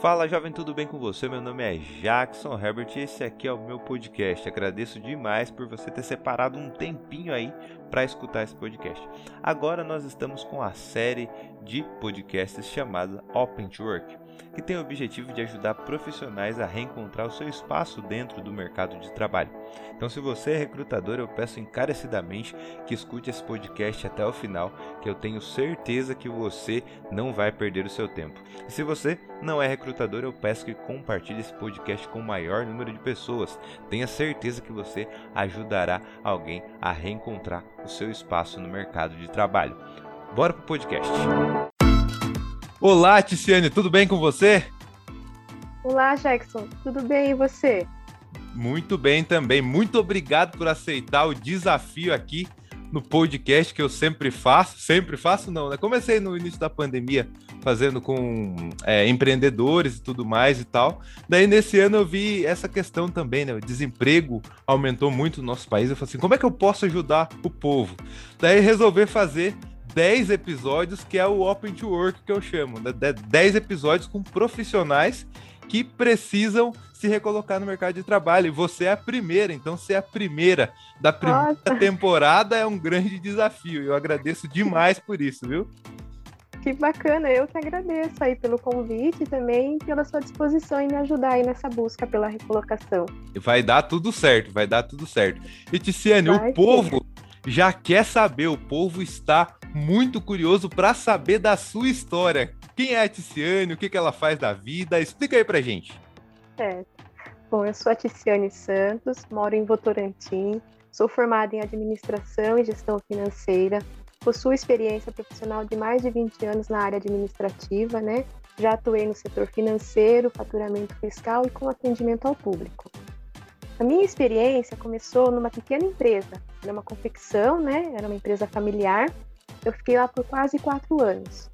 Fala jovem, tudo bem com você? Meu nome é Jackson Herbert e esse aqui é o meu podcast. Agradeço demais por você ter separado um tempinho aí para escutar esse podcast. Agora nós estamos com a série de podcasts chamada Open to Work que tem o objetivo de ajudar profissionais a reencontrar o seu espaço dentro do mercado de trabalho. Então, se você é recrutador, eu peço encarecidamente que escute esse podcast até o final, que eu tenho certeza que você não vai perder o seu tempo. E se você não é recrutador, eu peço que compartilhe esse podcast com o maior número de pessoas. Tenha certeza que você ajudará alguém a reencontrar o seu espaço no mercado de trabalho. Bora pro podcast. Olá, Ticiane, tudo bem com você? Olá, Jackson, tudo bem e você? Muito bem também. Muito obrigado por aceitar o desafio aqui no podcast que eu sempre faço. Sempre faço, não, né? Comecei no início da pandemia fazendo com é, empreendedores e tudo mais e tal. Daí nesse ano eu vi essa questão também, né? O desemprego aumentou muito no nosso país. Eu falei assim: como é que eu posso ajudar o povo? Daí resolvi fazer 10 episódios, que é o Open to Work que eu chamo. 10 né? episódios com profissionais que precisam se recolocar no mercado de trabalho. E você é a primeira, então ser a primeira da primeira Nossa. temporada é um grande desafio. Eu agradeço demais por isso, viu? Que bacana, eu que agradeço aí pelo convite e também pela sua disposição em me ajudar aí nessa busca pela recolocação. Vai dar tudo certo, vai dar tudo certo. E Ticiane, vai, o povo sim. já quer saber, o povo está muito curioso para saber da sua história. Quem é a Ticiane, o que, que ela faz da vida? Explica aí pra gente. Certo. Bom, eu sou a Ticiane Santos, moro em Votorantim, sou formada em administração e gestão financeira, possuo experiência profissional de mais de 20 anos na área administrativa, né? Já atuei no setor financeiro, faturamento fiscal e com atendimento ao público. A minha experiência começou numa pequena empresa, numa confecção, né? Era uma empresa familiar eu fiquei lá por quase quatro anos.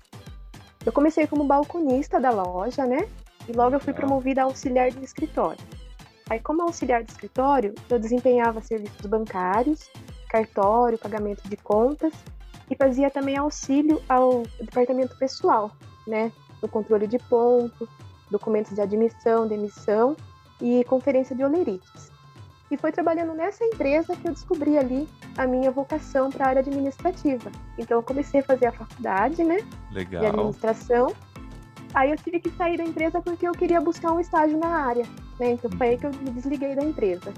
Eu comecei como balconista da loja, né? E logo eu fui promovida a auxiliar de escritório. Aí, como auxiliar de escritório, eu desempenhava serviços bancários, cartório, pagamento de contas e fazia também auxílio ao departamento pessoal, né? No controle de ponto, documentos de admissão, demissão e conferência de olerites. E foi trabalhando nessa empresa que eu descobri ali a minha vocação para a área administrativa. Então eu comecei a fazer a faculdade, né? Legal. De administração. Aí eu tive que sair da empresa porque eu queria buscar um estágio na área, né? Então foi aí que eu me desliguei da empresa.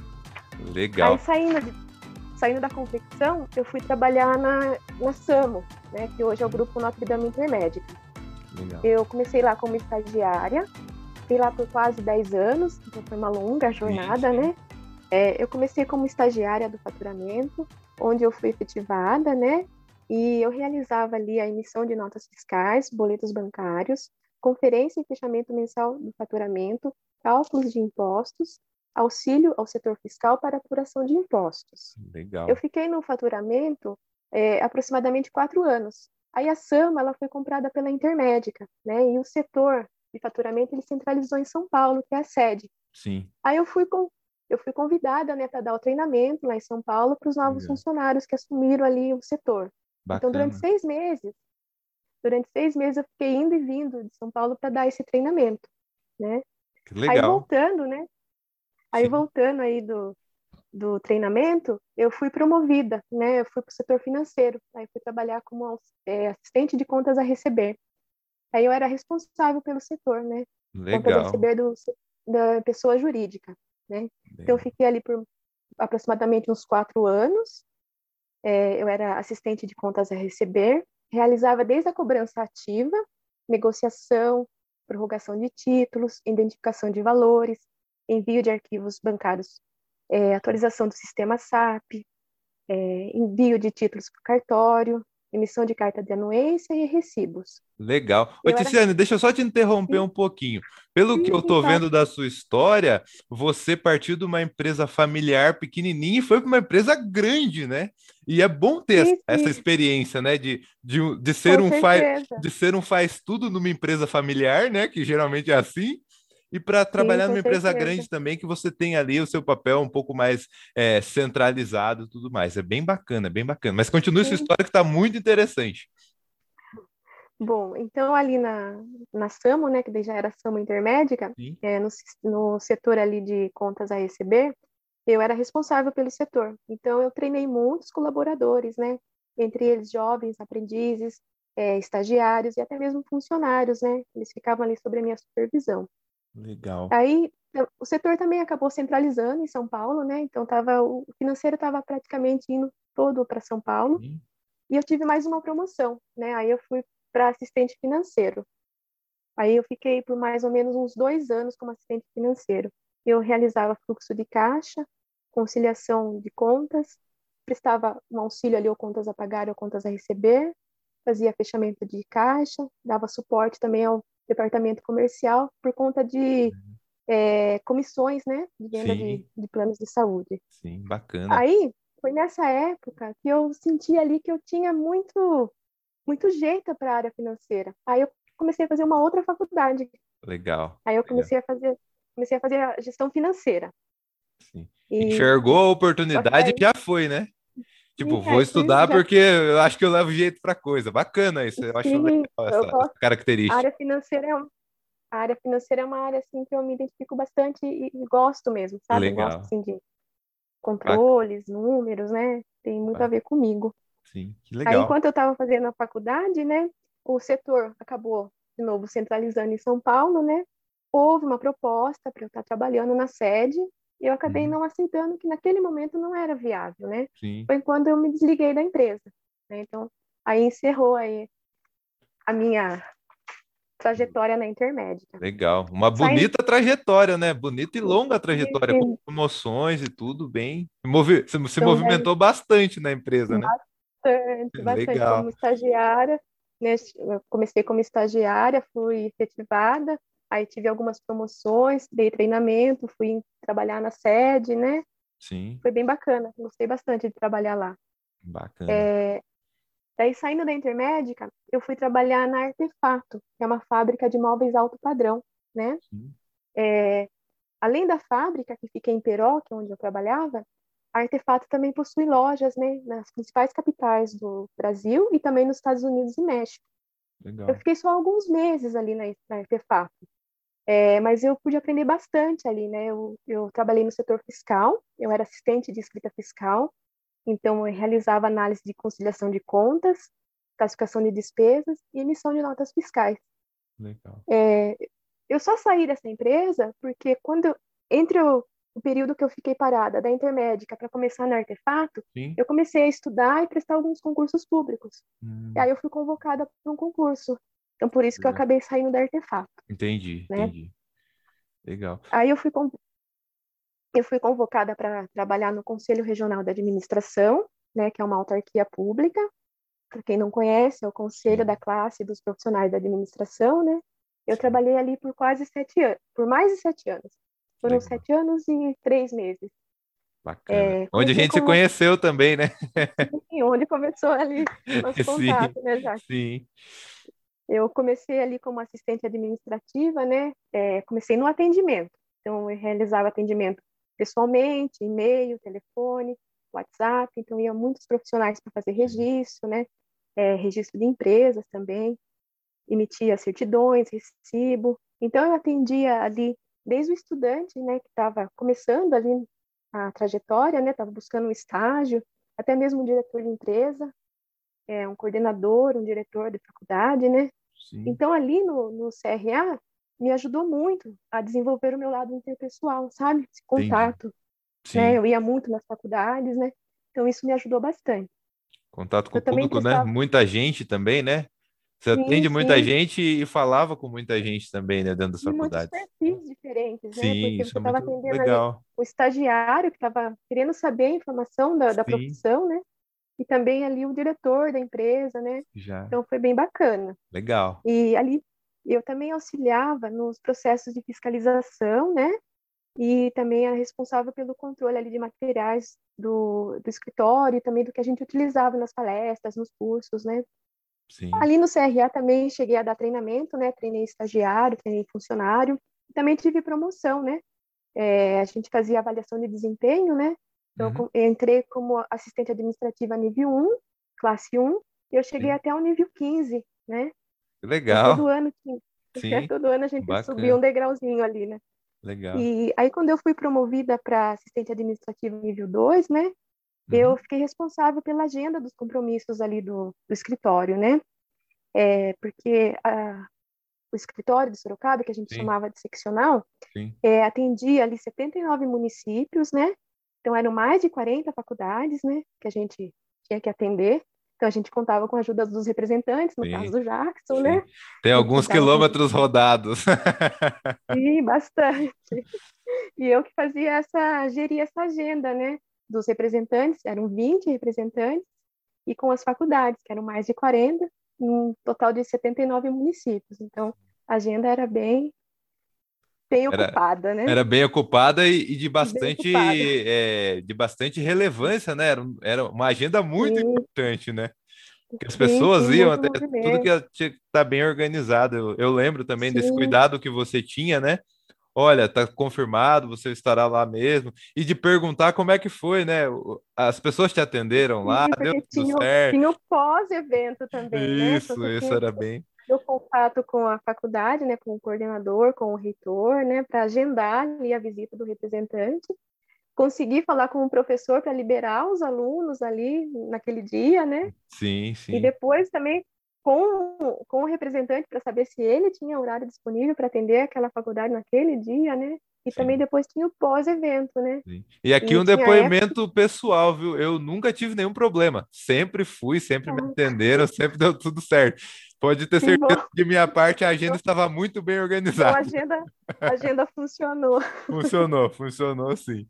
Legal. Aí saindo, de, saindo da confecção, eu fui trabalhar na, na SAMO, né? Que hoje é o grupo Notre Dame Intermédica. Legal. Eu comecei lá como estagiária, fiquei lá por quase 10 anos, então foi uma longa jornada, Sim. né? É, eu comecei como estagiária do faturamento, onde eu fui efetivada, né? E eu realizava ali a emissão de notas fiscais, boletos bancários, conferência e fechamento mensal do faturamento, cálculos de impostos, auxílio ao setor fiscal para apuração de impostos. Legal. Eu fiquei no faturamento é, aproximadamente quatro anos. Aí a Sama ela foi comprada pela Intermédica, né? E o setor de faturamento ele centralizou em São Paulo, que é a sede. Sim. Aí eu fui com, eu fui convidada né, para dar o treinamento lá em São Paulo para os novos funcionários que assumiram ali o setor. Bacana. Então, durante seis meses, durante seis meses eu fiquei indo e vindo de São Paulo para dar esse treinamento, né? Que legal. Aí voltando, né? Aí Sim. voltando aí do, do treinamento, eu fui promovida, né? Eu fui para o setor financeiro, aí fui trabalhar como é, assistente de contas a receber. Aí eu era responsável pelo setor, né? Legal. Contas a receber do, da pessoa jurídica né? Então, eu fiquei ali por aproximadamente uns quatro anos. É, eu era assistente de contas a receber, realizava desde a cobrança ativa, negociação, prorrogação de títulos, identificação de valores, envio de arquivos bancários, é, atualização do sistema SAP, é, envio de títulos para o cartório, emissão de carta de anuência e recibos. Legal. Ô, era... deixa eu só te interromper Sim. um pouquinho. Pelo Sim, que eu tá. vendo da sua história, você partiu de uma empresa familiar pequenininha e foi para uma empresa grande, né? E é bom ter sim, essa experiência, né? De, de, de, ser um faz, de ser um faz tudo numa empresa familiar, né? Que geralmente é assim e para trabalhar Sim, numa empresa certeza. grande também, que você tem ali o seu papel um pouco mais é, centralizado e tudo mais. É bem bacana, é bem bacana. Mas continue Sim. sua história que está muito interessante. Bom, então ali na, na SAMO, né, que já era SAMO intermédica, é, no, no setor ali de contas a receber, eu era responsável pelo setor. Então eu treinei muitos colaboradores, né, entre eles jovens, aprendizes, é, estagiários e até mesmo funcionários, né, eles ficavam ali sob a minha supervisão. Legal. Aí o setor também acabou centralizando em São Paulo, né? Então tava o financeiro estava praticamente indo todo para São Paulo. Sim. E eu tive mais uma promoção, né? Aí eu fui para assistente financeiro. Aí eu fiquei por mais ou menos uns dois anos como assistente financeiro. Eu realizava fluxo de caixa, conciliação de contas, prestava um auxílio ali ou contas a pagar ou contas a receber, fazia fechamento de caixa, dava suporte também ao departamento comercial por conta de é, comissões, né, de venda de, de, planos de saúde. Sim, bacana. Aí foi nessa época que eu senti ali que eu tinha muito muito jeito para a área financeira. Aí eu comecei a fazer uma outra faculdade. Legal. Aí eu comecei legal. a fazer comecei a fazer a gestão financeira. Sim. E... Enxergou a oportunidade e já foi, né? Tipo, vou estudar já... porque eu acho que eu levo jeito para coisa. Bacana isso, eu acho Sim, legal essa, posso... característica. A área financeira é a área financeira é uma área assim que eu me identifico bastante e, e gosto mesmo, sabe? Legal. Gosto assim de controles, Bacana. números, né? Tem muito Bacana. a ver comigo. Sim, que legal. Aí, enquanto eu estava fazendo a faculdade, né, o setor acabou, de novo, centralizando em São Paulo, né? Houve uma proposta para eu estar trabalhando na sede e eu acabei uhum. não aceitando, que naquele momento não era viável, né? Sim. Foi quando eu me desliguei da empresa. Né? Então, aí encerrou aí a minha trajetória na intermédica. Legal. Uma bonita Saindo... trajetória, né? Bonita e longa trajetória, com promoções e tudo bem. Movi... Você se então, movimentou é... bastante na empresa, né? Bastante, bastante. Legal. Como estagiária, né? comecei como estagiária, fui efetivada, aí tive algumas promoções, dei treinamento, fui trabalhar na sede, né? Sim. Foi bem bacana, gostei bastante de trabalhar lá. Bacana. É, daí, saindo da Intermédica, eu fui trabalhar na Artefato, que é uma fábrica de móveis alto padrão, né? É, além da fábrica, que fica em Peró, que é onde eu trabalhava, a Artefato também possui lojas né, nas principais capitais do Brasil e também nos Estados Unidos e México. Legal. Eu fiquei só alguns meses ali na, na Artefato, é, mas eu pude aprender bastante ali, né? Eu, eu trabalhei no setor fiscal, eu era assistente de escrita fiscal, então eu realizava análise de conciliação de contas, classificação de despesas e emissão de notas fiscais. Legal. É, eu só saí dessa empresa porque quando entre o o período que eu fiquei parada da intermédica para começar no artefato, Sim. eu comecei a estudar e prestar alguns concursos públicos. Hum. E aí eu fui convocada para um concurso. Então, por isso que eu acabei saindo da artefato. Entendi, né? entendi. Legal. Aí eu fui, eu fui convocada para trabalhar no Conselho Regional da Administração, né, que é uma autarquia pública. Para quem não conhece, é o Conselho Sim. da Classe dos Profissionais da Administração, né? Eu Sim. trabalhei ali por quase sete anos, por mais de sete anos. Foram Legal. sete anos e três meses. Bacana. É, onde a gente como... se conheceu também, né? Sim, onde começou ali nosso contato, né, Jacques? Sim. Eu comecei ali como assistente administrativa, né? É, comecei no atendimento. Então, eu realizava atendimento pessoalmente, e-mail, telefone, WhatsApp. Então, ia muitos profissionais para fazer registro, né? É, registro de empresas também. Emitia certidões, recibo. Então, eu atendia ali desde o estudante, né, que estava começando ali a trajetória, né, estava buscando um estágio, até mesmo um diretor de empresa, é, um coordenador, um diretor de faculdade, né? Sim. Então ali no, no CRA me ajudou muito a desenvolver o meu lado interpessoal, sabe? Esse contato, né? Eu ia muito nas faculdades, né? Então isso me ajudou bastante. Contato com o público, né? Muita gente também, né? Você atende sim, muita sim. gente e falava com muita gente também, né, dentro das faculdades. Muitos perfis diferentes, né? Sim, Porque isso é atendendo legal. o estagiário que estava querendo saber a informação da, da profissão, né? E também ali o diretor da empresa, né? Já. Então foi bem bacana. Legal. E ali eu também auxiliava nos processos de fiscalização, né? E também era responsável pelo controle ali de materiais do, do escritório e também do que a gente utilizava nas palestras, nos cursos, né? Sim. Ali no CRA também cheguei a dar treinamento, né? Treinei estagiário, treinei funcionário. Também tive promoção, né? É, a gente fazia avaliação de desempenho, né? Então, uhum. eu entrei como assistente administrativa nível 1, classe 1, e eu cheguei Sim. até o nível 15, né? Legal. Todo ano. Sim, todo ano a gente bacana. subia um degrauzinho ali, né? Legal. E aí, quando eu fui promovida para assistente administrativo nível 2, né? Uhum. Eu fiquei responsável pela agenda dos compromissos ali do, do escritório, né? É, porque a, o escritório de Sorocaba, que a gente Sim. chamava de seccional, é, atendia ali 79 municípios, né? Então, eram mais de 40 faculdades, né? Que a gente tinha que atender. Então a gente contava com a ajuda dos representantes, no Sim. caso do Jackson, Sim. né? Tem alguns quilômetros com... rodados. Sim, bastante. E eu que fazia essa, geria essa agenda, né? Dos representantes, eram 20 representantes, e com as faculdades, que eram mais de 40, num total de 79 municípios. Então, a agenda era bem bem era, ocupada, né? Era bem ocupada e, e de bastante é, de bastante relevância, né? Era, era uma agenda muito sim. importante, né? Que as pessoas sim, iam até tudo que tinha que estar tá bem organizado. Eu, eu lembro também desse cuidado que você tinha, né? Olha, tá confirmado, você estará lá mesmo. E de perguntar como é que foi, né? As pessoas te atenderam lá, deu tudo tinha, certo. Tinha o pós-evento também, isso, né? Isso, isso era bem o contato com a faculdade, né, com o coordenador, com o reitor, né, para agendar ali a visita do representante, conseguir falar com o professor para liberar os alunos ali naquele dia, né? Sim, sim. E depois também com, com o representante para saber se ele tinha horário disponível para atender aquela faculdade naquele dia, né? E Sim. também depois tinha o pós-evento, né? Sim. E aqui e um depoimento época... pessoal, viu? Eu nunca tive nenhum problema. Sempre fui, sempre me atenderam, sempre deu tudo certo. Pode ter certeza que de minha parte a agenda estava muito bem organizada. Então, a agenda, a agenda funcionou. funcionou, funcionou sim.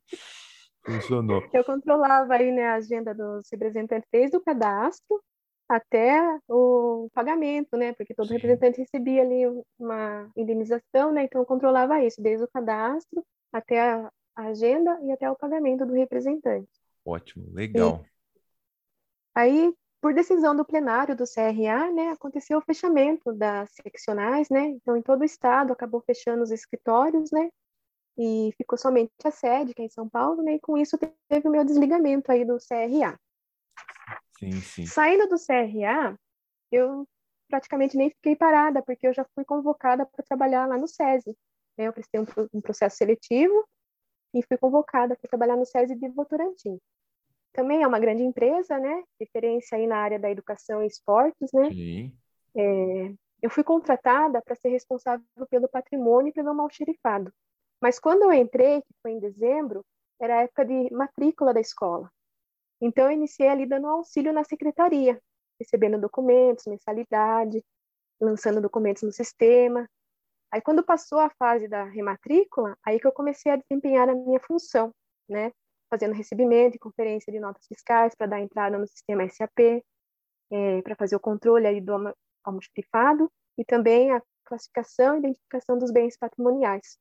Funcionou. Eu controlava aí né, a agenda dos representantes desde o cadastro até o pagamento, né? Porque todo Sim. representante recebia ali uma indenização, né? Então eu controlava isso, desde o cadastro até a agenda e até o pagamento do representante. Ótimo, legal. E aí, por decisão do plenário do CRA, né, aconteceu o fechamento das seccionais, né? Então, em todo o estado acabou fechando os escritórios, né? E ficou somente a sede, que é em São Paulo, né? E com isso teve o meu desligamento aí do CRA. Sim, sim. Saindo do CRA, eu praticamente nem fiquei parada, porque eu já fui convocada para trabalhar lá no SESI. Né? Eu prestei um, um, processo seletivo e fui convocada para trabalhar no SESI de Votorantim. Também é uma grande empresa, né? Referência aí na área da educação e esportes, né? Sim. É, eu fui contratada para ser responsável pelo patrimônio e pelo malxerifado. Mas quando eu entrei, que foi em dezembro, era a época de matrícula da escola. Então, eu iniciei ali dando auxílio na secretaria, recebendo documentos, mensalidade, lançando documentos no sistema. Aí, quando passou a fase da rematrícula, aí que eu comecei a desempenhar a minha função, né? Fazendo recebimento e conferência de notas fiscais para dar entrada no sistema SAP, é, para fazer o controle aí do almoxarifado e também a classificação e identificação dos bens patrimoniais.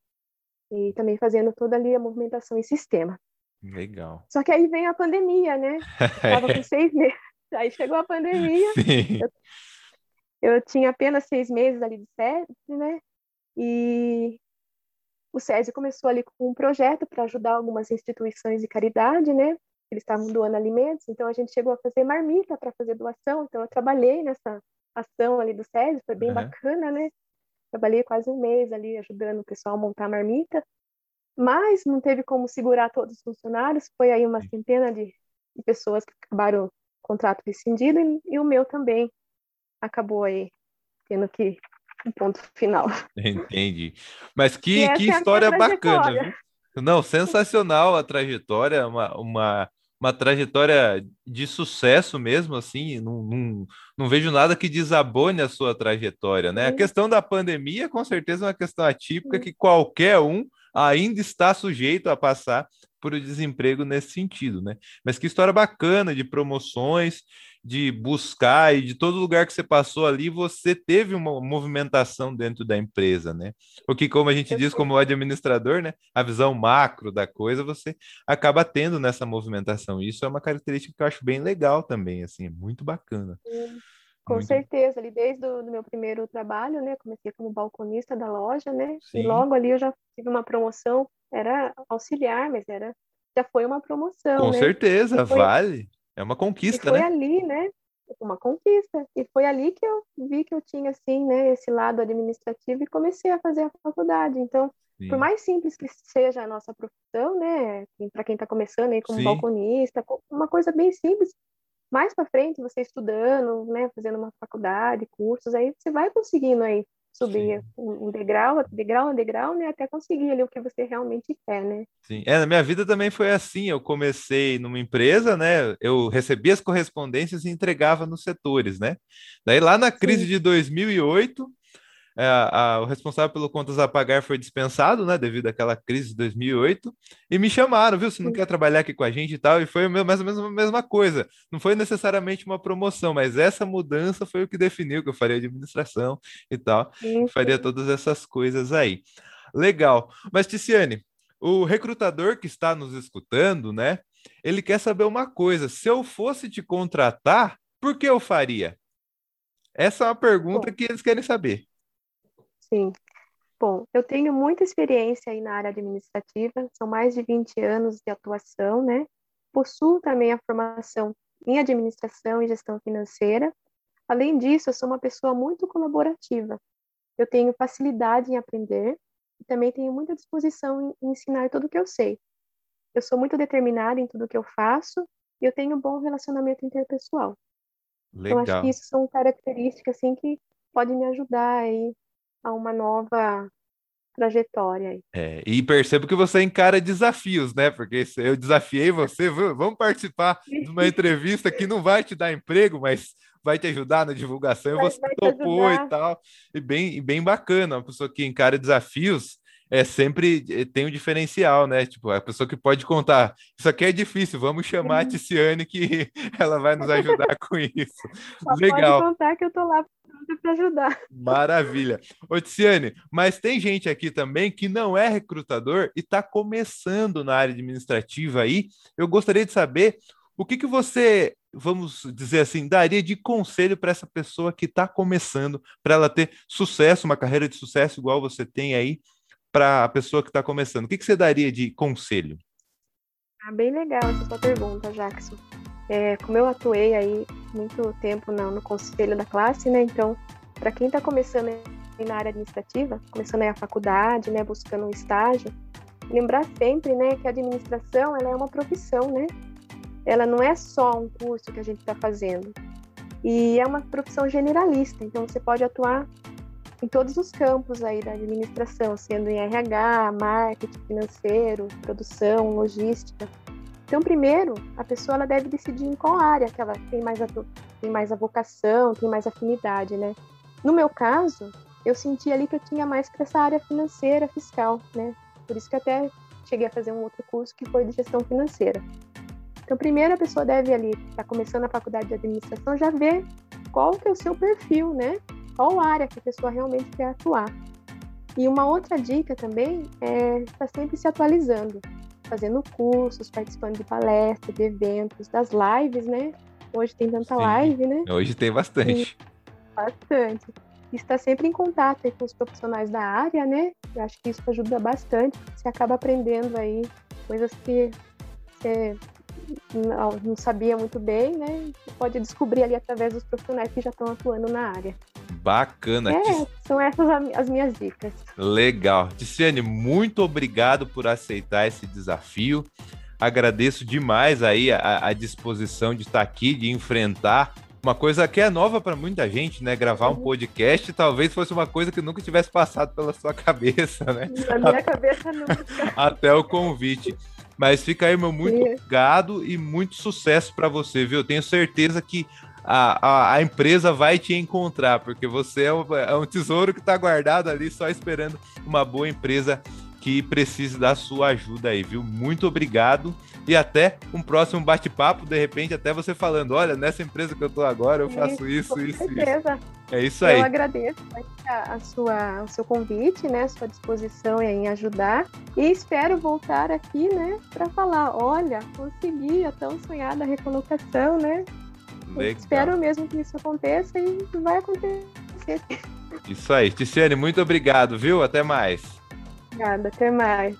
E também fazendo toda ali a movimentação em sistema. Legal. Só que aí vem a pandemia, né? Estava com seis meses. Aí chegou a pandemia. Sim. Eu, eu tinha apenas seis meses ali de SESI, né? E o SESI começou ali com um projeto para ajudar algumas instituições de caridade, né? Eles estavam doando alimentos, então a gente chegou a fazer marmita para fazer doação. Então eu trabalhei nessa ação ali do SESI, foi bem uhum. bacana, né? Trabalhei quase um mês ali ajudando o pessoal a montar a marmita mas não teve como segurar todos os funcionários, foi aí uma centena de, de pessoas que acabaram o contrato rescindido e, e, o meu também acabou aí tendo que um ponto final. Entendi. Mas que, que é história é bacana, viu? Não, sensacional a trajetória, uma, uma, uma trajetória de sucesso mesmo, assim, não, não, não vejo nada que desabone a sua trajetória, né? A questão da pandemia, com certeza, é uma questão atípica que qualquer um ainda está sujeito a passar por desemprego nesse sentido, né? Mas que história bacana de promoções, de buscar e de todo lugar que você passou ali, você teve uma movimentação dentro da empresa, né? Porque como a gente diz como administrador, né, a visão macro da coisa, você acaba tendo nessa movimentação. Isso é uma característica que eu acho bem legal também, assim, é muito bacana. Sim. Com Muito... certeza, ali desde o meu primeiro trabalho, né, comecei como balconista da loja, né, Sim. e logo ali eu já tive uma promoção, era auxiliar, mas era já foi uma promoção, Com né? certeza, foi... vale. É uma conquista, e foi né? ali, né? uma conquista. E foi ali que eu vi que eu tinha, assim, né, esse lado administrativo e comecei a fazer a faculdade. Então, Sim. por mais simples que seja a nossa profissão, né, para quem está começando aí como Sim. balconista, uma coisa bem simples, mais para frente, você estudando, né, fazendo uma faculdade, cursos, aí você vai conseguindo aí subir um degrau, degrau a degrau, né, até conseguir ali o que você realmente quer, né? Sim, é, na minha vida também foi assim, eu comecei numa empresa, né, eu recebia as correspondências e entregava nos setores, né? Daí lá na crise Sim. de 2008, é, a, o responsável pelo contas a pagar foi dispensado, né, devido àquela crise de 2008, e me chamaram, viu, se não quer trabalhar aqui com a gente e tal, e foi mais ou menos a mesma coisa. Não foi necessariamente uma promoção, mas essa mudança foi o que definiu que eu faria administração e tal, sim, faria todas essas coisas aí. Legal. Mas, Ticiane, o recrutador que está nos escutando, né, ele quer saber uma coisa: se eu fosse te contratar, por que eu faria? Essa é uma pergunta Bom. que eles querem saber. Sim. Bom, eu tenho muita experiência aí na área administrativa, são mais de 20 anos de atuação, né? Possuo também a formação em administração e gestão financeira. Além disso, eu sou uma pessoa muito colaborativa. Eu tenho facilidade em aprender e também tenho muita disposição em ensinar tudo o que eu sei. Eu sou muito determinada em tudo que eu faço e eu tenho um bom relacionamento interpessoal. Legal. Então, acho que isso são características assim que podem me ajudar aí a uma nova trajetória. É, e percebo que você encara desafios, né? Porque eu desafiei você, vamos participar de uma entrevista que não vai te dar emprego, mas vai te ajudar na divulgação, vai, e você topou e tal. E bem, bem bacana, uma pessoa que encara desafios é sempre eh, tem um diferencial, né? Tipo, a pessoa que pode contar, isso aqui é difícil, vamos chamar a Ticiane que ela vai nos ajudar com isso. Só Legal. Pode contar que eu tô lá para ajudar. Maravilha. Ô, Ticiane, mas tem gente aqui também que não é recrutador e está começando na área administrativa aí. Eu gostaria de saber o que, que você, vamos dizer assim, daria de conselho para essa pessoa que está começando, para ela ter sucesso, uma carreira de sucesso igual você tem aí, para a pessoa que está começando? O que, que você daria de conselho? Ah, bem legal essa sua pergunta, Jackson. É, como eu atuei aí muito tempo no, no conselho da classe, né? Então, para quem está começando na área administrativa, começando a faculdade, né, buscando um estágio, lembrar sempre, né, que a administração ela é uma profissão, né? Ela não é só um curso que a gente está fazendo. E é uma profissão generalista, então você pode atuar em todos os campos aí da administração, sendo em RH, marketing financeiro, produção, logística. Então, primeiro, a pessoa ela deve decidir em qual área que ela tem mais a, tem mais a vocação, tem mais afinidade, né? No meu caso, eu senti ali que eu tinha mais para essa área financeira, fiscal, né? Por isso que até cheguei a fazer um outro curso que foi de gestão financeira. Então, primeiro a pessoa deve ali, está começando a faculdade de administração, já ver qual que é o seu perfil, né? Qual área que a pessoa realmente quer atuar. E uma outra dica também é estar tá sempre se atualizando fazendo cursos, participando de palestras, de eventos, das lives, né? Hoje tem tanta Sim. live, né? Hoje tem bastante. E, bastante. Está sempre em contato com os profissionais da área, né? Eu acho que isso ajuda bastante. Você acaba aprendendo aí coisas que você não, não sabia muito bem, né? Você pode descobrir ali através dos profissionais que já estão atuando na área. Bacana. É, são essas as minhas dicas. Legal. Ticiane, muito obrigado por aceitar esse desafio. Agradeço demais aí a, a disposição de estar aqui, de enfrentar uma coisa que é nova para muita gente, né? Gravar um uhum. podcast talvez fosse uma coisa que nunca tivesse passado pela sua cabeça, né? Na minha cabeça nunca. Até o convite. Mas fica aí, meu muito obrigado e muito sucesso para você, viu? Eu tenho certeza que a, a, a, empresa vai te encontrar, porque você é um, é um tesouro que está guardado ali, só esperando uma boa empresa que precise da sua ajuda aí, viu? Muito obrigado e até um próximo bate-papo, de repente até você falando, olha, nessa empresa que eu tô agora, eu faço isso, isso, certeza. isso. É isso aí. Eu agradeço a, sua, o seu convite, né, a sua disposição em ajudar e espero voltar aqui, né, para falar, olha, consegui a tão sonhada recolocação, né? Legal. Espero mesmo que isso aconteça e vai acontecer. Isso aí. Ticiane, muito obrigado, viu? Até mais. Obrigada, até mais.